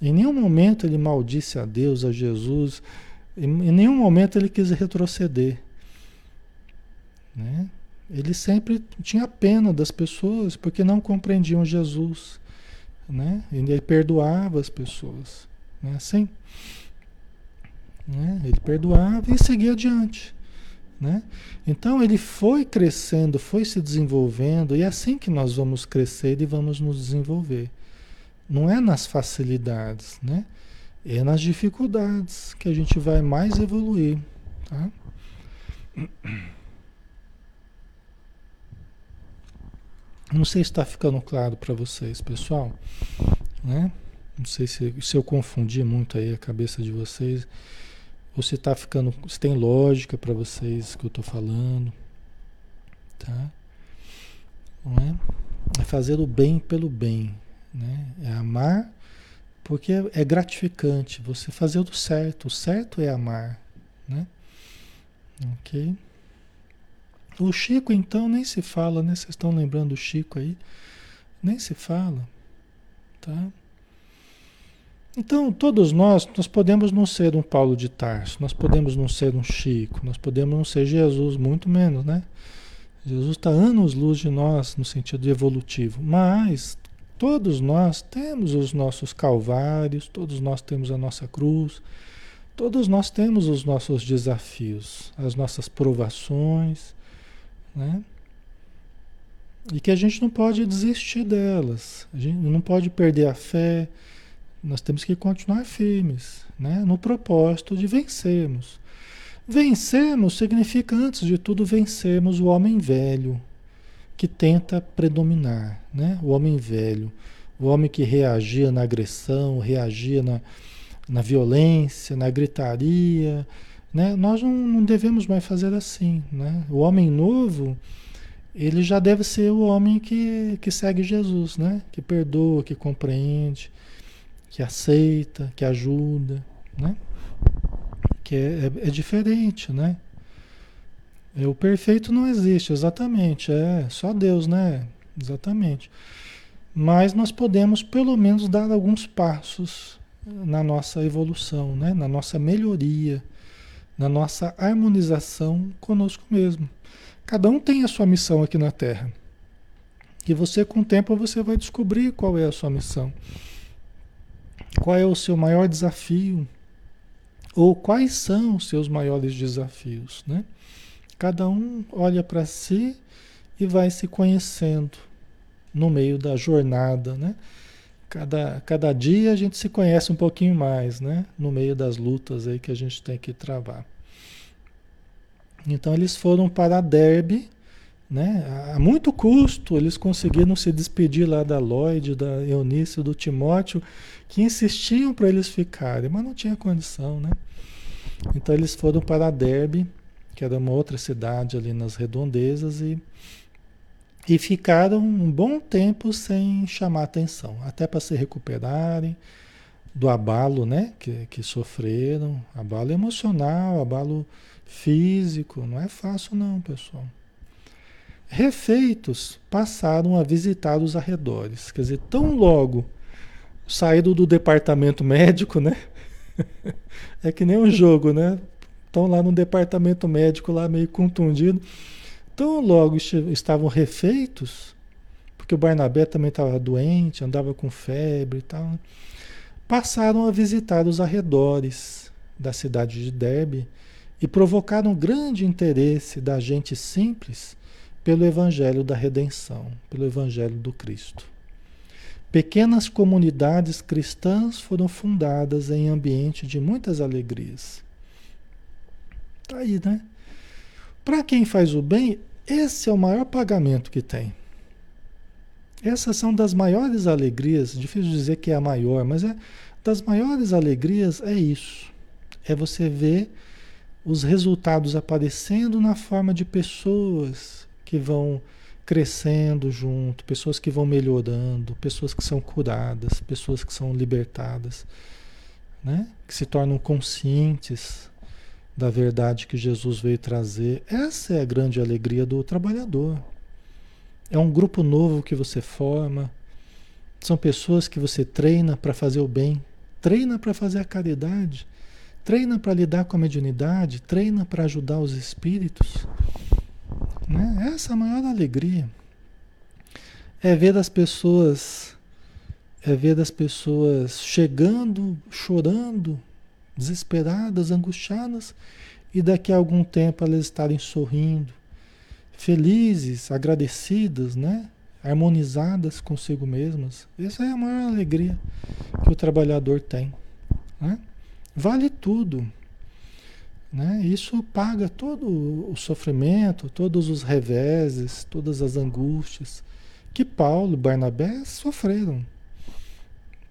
Em nenhum momento ele maldisse a Deus, a Jesus, em nenhum momento ele quis retroceder. Né? Ele sempre tinha pena das pessoas porque não compreendiam Jesus. Né? Ele perdoava as pessoas. Né? Assim. Né? Ele perdoava e seguia adiante. Né? Então ele foi crescendo, foi se desenvolvendo, e é assim que nós vamos crescer e vamos nos desenvolver. Não é nas facilidades, né? é nas dificuldades que a gente vai mais evoluir. Tá? Não sei se está ficando claro para vocês, pessoal. Né? Não sei se, se eu confundi muito aí a cabeça de vocês. Ou se está ficando, se tem lógica para vocês que eu estou falando, tá? Não é? é fazer o bem pelo bem, né? É amar porque é, é gratificante você fazer o certo. O certo é amar, né? Ok? O Chico, então, nem se fala, né? Vocês estão lembrando do Chico aí? Nem se fala, tá? Então, todos nós, nós podemos não ser um Paulo de Tarso, nós podemos não ser um Chico, nós podemos não ser Jesus, muito menos, né? Jesus está anos-luz de nós no sentido evolutivo, mas todos nós temos os nossos calvários, todos nós temos a nossa cruz, todos nós temos os nossos desafios, as nossas provações, né? E que a gente não pode desistir delas, a gente não pode perder a fé, nós temos que continuar firmes, né? no propósito de vencermos. Vencermos significa, antes de tudo, vencermos o homem velho que tenta predominar, né? o homem velho, o homem que reagia na agressão, reagia na, na violência, na gritaria. Né? Nós não, não devemos mais fazer assim. Né? O homem novo, ele já deve ser o homem que, que segue Jesus, né? que perdoa, que compreende que aceita, que ajuda, né? Que é, é, é diferente, né? É, o perfeito não existe, exatamente, é só Deus, né? Exatamente. Mas nós podemos pelo menos dar alguns passos na nossa evolução, né? na nossa melhoria, na nossa harmonização conosco mesmo. Cada um tem a sua missão aqui na Terra. E você, com o tempo, você vai descobrir qual é a sua missão. Qual é o seu maior desafio? Ou quais são os seus maiores desafios, né? Cada um olha para si e vai se conhecendo no meio da jornada, né? Cada, cada dia a gente se conhece um pouquinho mais, né? No meio das lutas aí que a gente tem que travar. Então eles foram para Derbe, né? A muito custo eles conseguiram se despedir lá da Lloyd, da Eunice, do Timóteo, que insistiam para eles ficarem, mas não tinha condição, né? Então eles foram para Derbe, que era uma outra cidade ali nas redondezas, e, e ficaram um bom tempo sem chamar atenção, até para se recuperarem do abalo né, que, que sofreram, abalo emocional, abalo físico, não é fácil não, pessoal refeitos, passaram a visitar os arredores. Quer dizer, tão logo saído do departamento médico, né? é que nem um jogo, né? Estão lá no departamento médico, lá meio contundido. Tão logo estavam refeitos, porque o Barnabé também estava doente, andava com febre e tal. Passaram a visitar os arredores da cidade de Derbe e provocaram grande interesse da gente simples pelo evangelho da redenção, pelo evangelho do Cristo. Pequenas comunidades cristãs foram fundadas em ambiente de muitas alegrias. Tá aí, né? Para quem faz o bem, esse é o maior pagamento que tem. Essas são das maiores alegrias, difícil dizer que é a maior, mas é das maiores alegrias é isso. É você ver os resultados aparecendo na forma de pessoas que vão crescendo junto, pessoas que vão melhorando, pessoas que são curadas, pessoas que são libertadas, né? Que se tornam conscientes da verdade que Jesus veio trazer. Essa é a grande alegria do trabalhador. É um grupo novo que você forma. São pessoas que você treina para fazer o bem, treina para fazer a caridade, treina para lidar com a mediunidade, treina para ajudar os espíritos. Né? Essa é a maior alegria. É ver as pessoas, é ver as pessoas chegando, chorando, desesperadas, angustiadas, e daqui a algum tempo elas estarem sorrindo, felizes, agradecidas, né? harmonizadas consigo mesmas. Essa é a maior alegria que o trabalhador tem. Né? Vale tudo. Né? Isso paga todo o sofrimento, todos os reveses, todas as angústias que Paulo e Barnabé sofreram.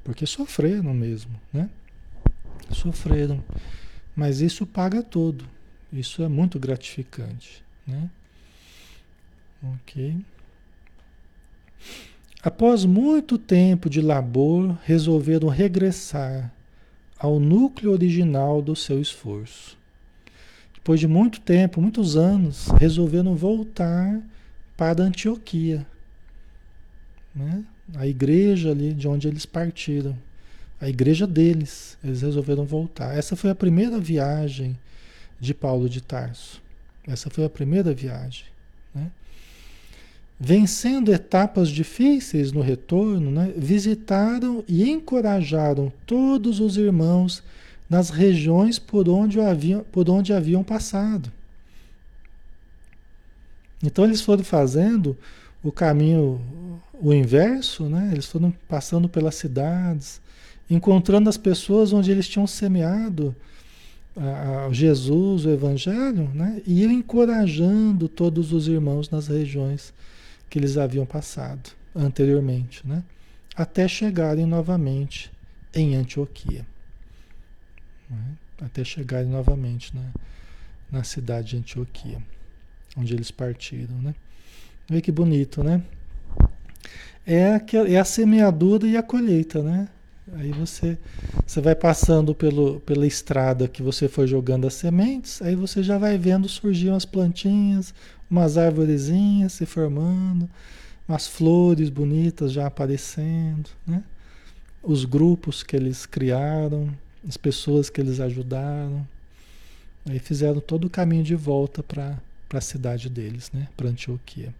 Porque sofreram mesmo. Né? sofreram. Mas isso paga tudo. Isso é muito gratificante. Né? Ok. Após muito tempo de labor, resolveram regressar ao núcleo original do seu esforço. Depois de muito tempo, muitos anos, resolveram voltar para Antioquia, né? a igreja ali de onde eles partiram a igreja deles. Eles resolveram voltar. Essa foi a primeira viagem de Paulo de Tarso. Essa foi a primeira viagem. Né? Vencendo etapas difíceis no retorno, né? visitaram e encorajaram todos os irmãos nas regiões por onde, haviam, por onde haviam passado. Então eles foram fazendo o caminho, o inverso, né? eles foram passando pelas cidades, encontrando as pessoas onde eles tinham semeado a, Jesus, o Evangelho, né? e encorajando todos os irmãos nas regiões que eles haviam passado anteriormente, né? até chegarem novamente em Antioquia. Né? Até chegarem novamente na, na cidade de Antioquia, onde eles partiram. Né? Vê que bonito, né? É, a, é a semeadura e a colheita, né? Aí você, você vai passando pelo, pela estrada que você foi jogando as sementes, aí você já vai vendo surgir umas plantinhas, umas árvorezinhas se formando, umas flores bonitas já aparecendo, né? Os grupos que eles criaram, as pessoas que eles ajudaram. Aí fizeram todo o caminho de volta para a cidade deles, né? Para Antioquia.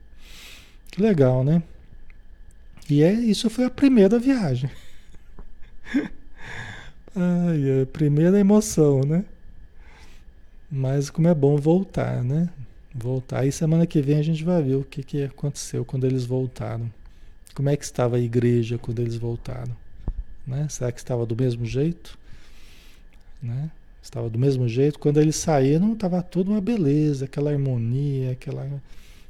Que legal, né? E é, isso foi a primeira viagem. Ai, a primeira emoção, né? Mas como é bom voltar, né? Voltar. Aí semana que vem a gente vai ver o que, que aconteceu quando eles voltaram. Como é que estava a igreja quando eles voltaram? Né? Será que estava do mesmo jeito? Né? Estava do mesmo jeito. Quando eles saíram, estava tudo uma beleza, aquela harmonia, aquela.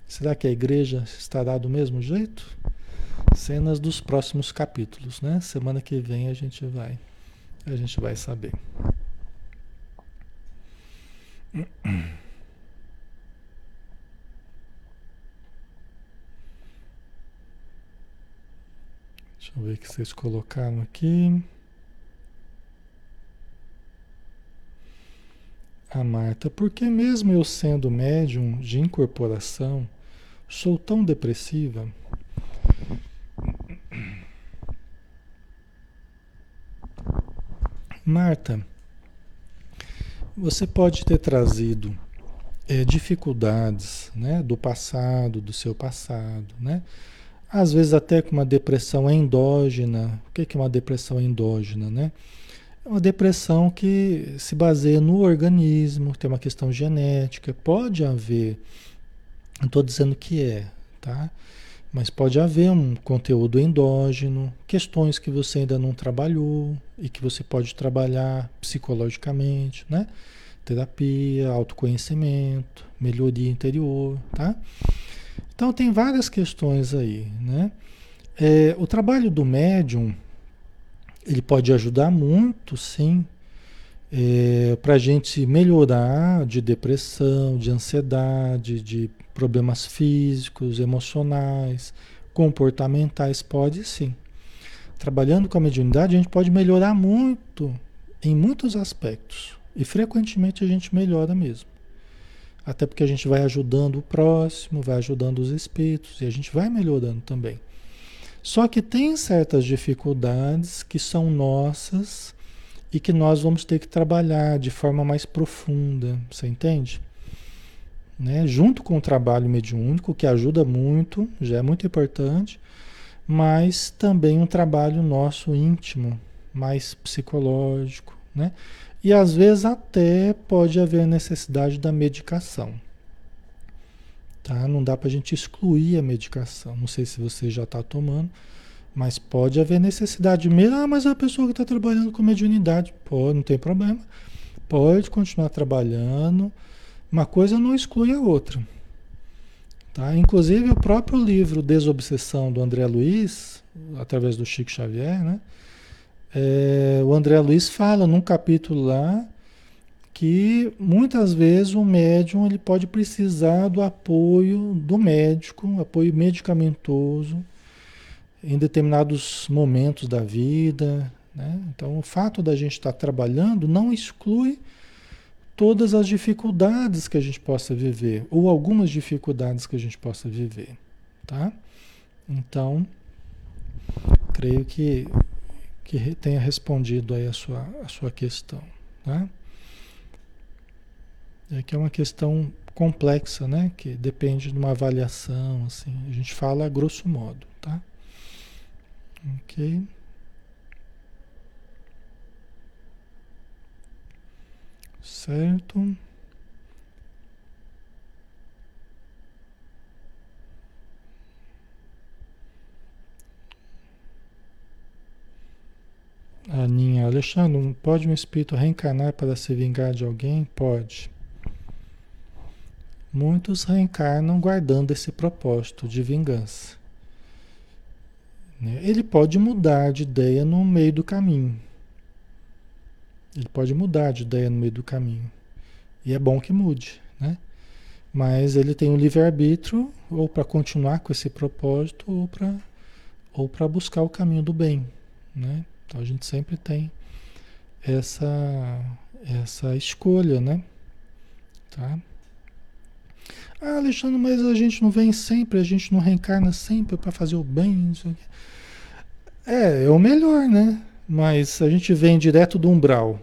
Será que a igreja estará do mesmo jeito? Cenas dos próximos capítulos, né? Semana que vem a gente vai, a gente vai saber. Deixa eu ver o que vocês colocaram aqui. A Marta, porque mesmo eu sendo médium de incorporação, sou tão depressiva? Marta, você pode ter trazido é, dificuldades né, do passado, do seu passado, né? às vezes até com uma depressão endógena. O que é uma depressão endógena, né? É uma depressão que se baseia no organismo, tem uma questão genética. Pode haver, não estou dizendo que é, tá? Mas pode haver um conteúdo endógeno, questões que você ainda não trabalhou e que você pode trabalhar psicologicamente, né? Terapia, autoconhecimento, melhoria interior, tá? Então tem várias questões aí, né? É, o trabalho do médium, ele pode ajudar muito, sim, é, para a gente melhorar de depressão, de ansiedade, de problemas físicos, emocionais, comportamentais, pode sim. Trabalhando com a mediunidade, a gente pode melhorar muito em muitos aspectos. E frequentemente a gente melhora mesmo. Até porque a gente vai ajudando o próximo, vai ajudando os espíritos e a gente vai melhorando também. Só que tem certas dificuldades que são nossas e que nós vamos ter que trabalhar de forma mais profunda, você entende? Né? Junto com o trabalho mediúnico, que ajuda muito, já é muito importante, mas também um trabalho nosso íntimo, mais psicológico, né? E às vezes até pode haver necessidade da medicação. Tá? Não dá para a gente excluir a medicação. Não sei se você já está tomando, mas pode haver necessidade mesmo. Ah, mas a pessoa que está trabalhando com mediunidade, pode, não tem problema. Pode continuar trabalhando. Uma coisa não exclui a outra. Tá? Inclusive o próprio livro Desobsessão do André Luiz, através do Chico Xavier, né? É, o André Luiz fala num capítulo lá que muitas vezes o médium ele pode precisar do apoio do médico, apoio medicamentoso em determinados momentos da vida. Né? Então, o fato da gente estar trabalhando não exclui todas as dificuldades que a gente possa viver, ou algumas dificuldades que a gente possa viver. Tá? Então, creio que que tenha respondido aí a sua, a sua questão. Tá? É que é uma questão complexa, né? Que depende de uma avaliação, assim. A gente fala a grosso modo, tá? Ok. Certo. Aninha, Alexandre, pode um espírito reencarnar para se vingar de alguém? Pode. Muitos reencarnam guardando esse propósito de vingança. Né? Ele pode mudar de ideia no meio do caminho. Ele pode mudar de ideia no meio do caminho. E é bom que mude, né? Mas ele tem o um livre-arbítrio ou para continuar com esse propósito ou para ou para buscar o caminho do bem, né? Então a gente sempre tem essa essa escolha, né? Tá? Ah, Alexandre, mas a gente não vem sempre, a gente não reencarna sempre para fazer o bem. É, é o melhor, né? Mas a gente vem direto do umbral.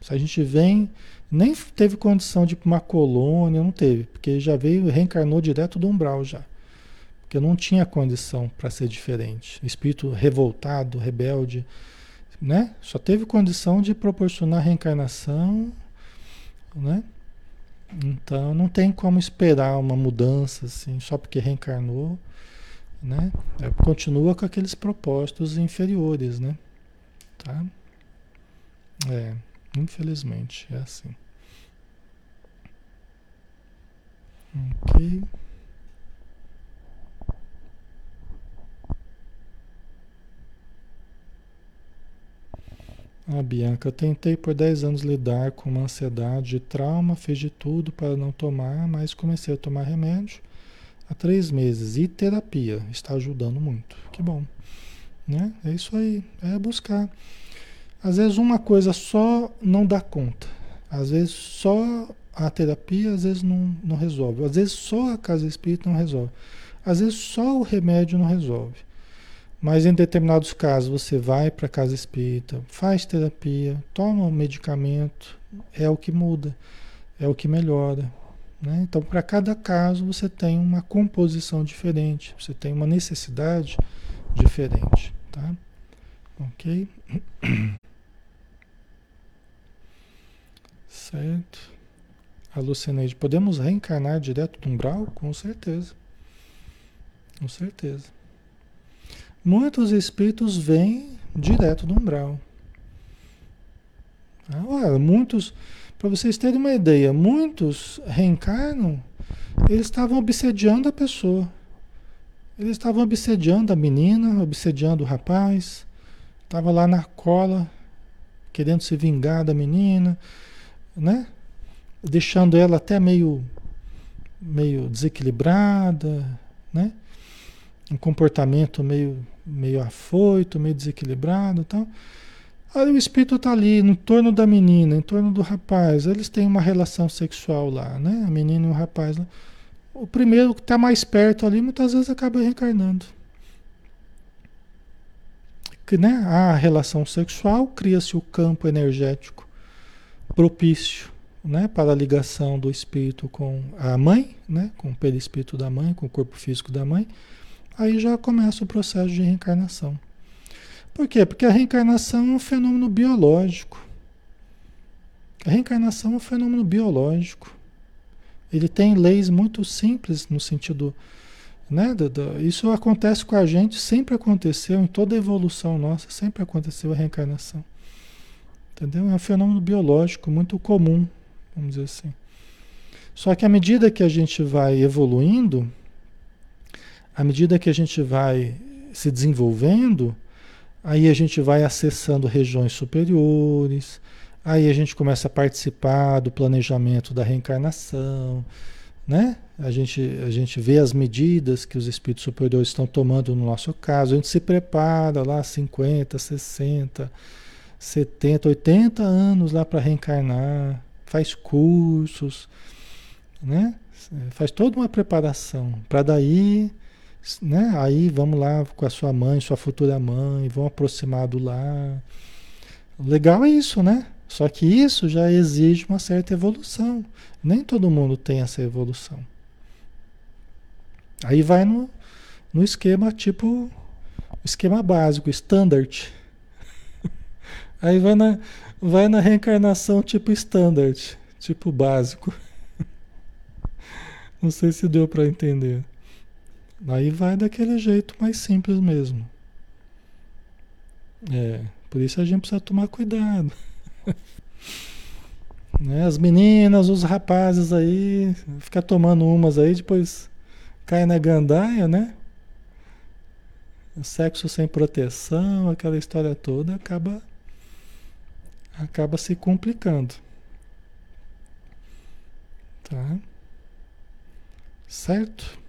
Se a gente vem, nem teve condição de ir para uma colônia, não teve, porque já veio, reencarnou direto do umbral já porque não tinha condição para ser diferente. Espírito revoltado, rebelde, né? Só teve condição de proporcionar reencarnação, né? Então não tem como esperar uma mudança assim, só porque reencarnou, né? É, continua com aqueles propósitos inferiores, né? Tá? É, infelizmente é assim. Ok. Ah, Bianca, tentei por 10 anos lidar com uma ansiedade e trauma, fiz de tudo para não tomar, mas comecei a tomar remédio há três meses e terapia está ajudando muito. Que bom, né? É isso aí, é buscar. Às vezes uma coisa só não dá conta. Às vezes só a terapia, às vezes não, não resolve. Às vezes só a casa espírita não resolve. Às vezes só o remédio não resolve. Mas em determinados casos você vai para a casa espírita, faz terapia, toma um medicamento, é o que muda, é o que melhora, Né? Então, para cada caso, você tem uma composição diferente, você tem uma necessidade diferente. Tá? Ok? Certo. A Lucineide, podemos reencarnar direto do umbral? Com certeza. Com certeza. Muitos espíritos vêm direto do umbral. Ah, muitos, para vocês terem uma ideia, muitos reencarnam, eles estavam obsediando a pessoa. Eles estavam obsediando a menina, obsediando o rapaz, estava lá na cola, querendo se vingar da menina, né? Deixando ela até meio, meio desequilibrada, né? Um comportamento meio, meio afoito, meio desequilibrado, então. Aí o espírito está ali no torno da menina, em torno do rapaz. Eles têm uma relação sexual lá, né? A menina e o rapaz. Lá. O primeiro que está mais perto ali, muitas vezes acaba reencarnando. Que, né? A relação sexual cria-se o campo energético propício, né? Para a ligação do espírito com a mãe, né? Com o perispírito da mãe, com o corpo físico da mãe. Aí já começa o processo de reencarnação. Por quê? Porque a reencarnação é um fenômeno biológico. A reencarnação é um fenômeno biológico. Ele tem leis muito simples no sentido. Né, isso acontece com a gente, sempre aconteceu, em toda a evolução nossa, sempre aconteceu a reencarnação. Entendeu? É um fenômeno biológico muito comum, vamos dizer assim. Só que à medida que a gente vai evoluindo, à medida que a gente vai se desenvolvendo, Aí a gente vai acessando regiões superiores, aí a gente começa a participar do planejamento da reencarnação, né? A gente, a gente vê as medidas que os espíritos superiores estão tomando no nosso caso, a gente se prepara lá 50, 60, 70, 80 anos lá para reencarnar, faz cursos, né? Faz toda uma preparação para daí né? Aí vamos lá com a sua mãe, sua futura mãe, vão aproximar do lar. Legal é isso, né? Só que isso já exige uma certa evolução. Nem todo mundo tem essa evolução. Aí vai no, no esquema tipo esquema básico, standard. Aí vai na, vai na reencarnação tipo standard, tipo básico. Não sei se deu para entender. Aí vai daquele jeito mais simples mesmo. É, por isso a gente precisa tomar cuidado. né? As meninas, os rapazes aí, ficar tomando umas aí, depois cai na gandaia, né? Sexo sem proteção, aquela história toda acaba acaba se complicando. Tá? Certo?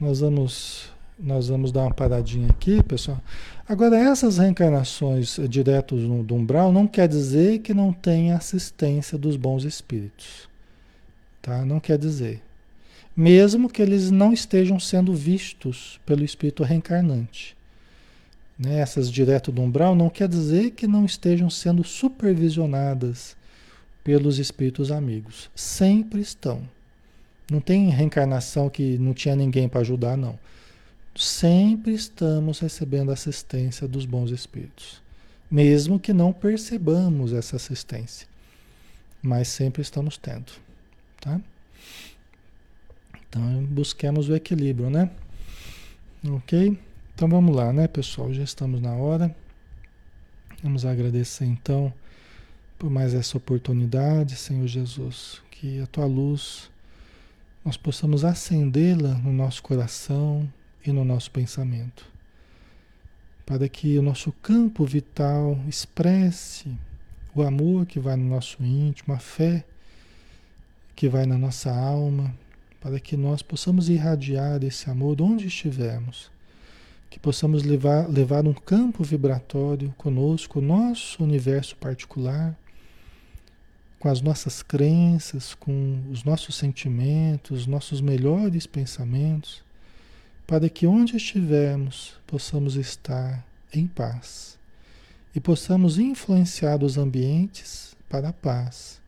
Nós vamos, nós vamos dar uma paradinha aqui, pessoal. Agora, essas reencarnações diretos no, do umbral não quer dizer que não tenha assistência dos bons espíritos. Tá? Não quer dizer. Mesmo que eles não estejam sendo vistos pelo espírito reencarnante. Né? Essas direto do umbral não quer dizer que não estejam sendo supervisionadas pelos espíritos amigos. Sempre estão. Não tem reencarnação que não tinha ninguém para ajudar, não. Sempre estamos recebendo assistência dos bons espíritos. Mesmo que não percebamos essa assistência. Mas sempre estamos tendo. Tá? Então, busquemos o equilíbrio, né? Ok? Então vamos lá, né, pessoal? Já estamos na hora. Vamos agradecer então por mais essa oportunidade, Senhor Jesus. Que a tua luz nós possamos acendê-la no nosso coração e no nosso pensamento, para que o nosso campo vital expresse o amor que vai no nosso íntimo, a fé que vai na nossa alma, para que nós possamos irradiar esse amor onde estivermos, que possamos levar, levar um campo vibratório conosco, o nosso universo particular com as nossas crenças, com os nossos sentimentos, nossos melhores pensamentos, para que onde estivermos possamos estar em paz e possamos influenciar os ambientes para a paz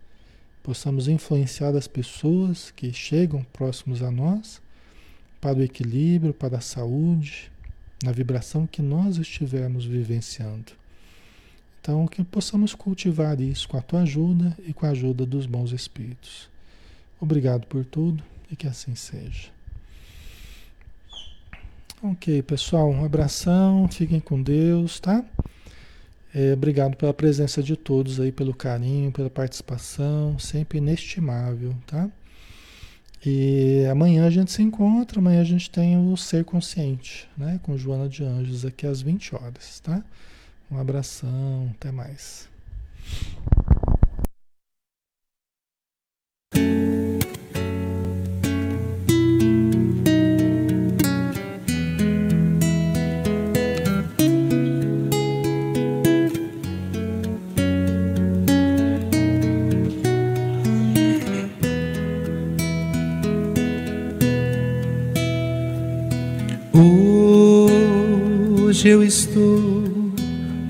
possamos influenciar as pessoas que chegam próximos a nós para o equilíbrio, para a saúde, na vibração que nós estivermos vivenciando. Então, que possamos cultivar isso com a tua ajuda e com a ajuda dos bons espíritos. Obrigado por tudo e que assim seja. Ok, pessoal, um abração, fiquem com Deus, tá? É, obrigado pela presença de todos aí, pelo carinho, pela participação, sempre inestimável, tá? E amanhã a gente se encontra, amanhã a gente tem o Ser Consciente, né? Com Joana de Anjos aqui às 20 horas, tá? Um abração, até mais. Hoje eu estou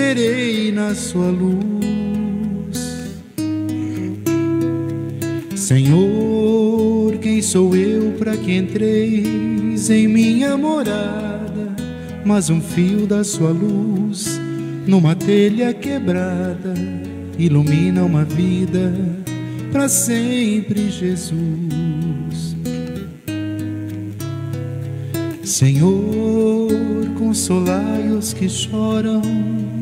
terei na sua luz. Senhor, quem sou eu para que entreis em minha morada? Mas um fio da sua luz numa telha quebrada ilumina uma vida para sempre, Jesus. Senhor, consolai os que choram,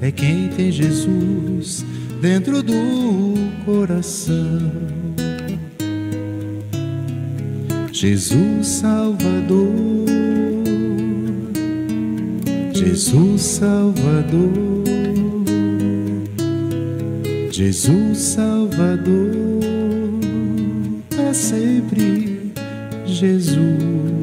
é quem tem Jesus dentro do coração. Jesus Salvador, Jesus Salvador, Jesus Salvador, para sempre Jesus.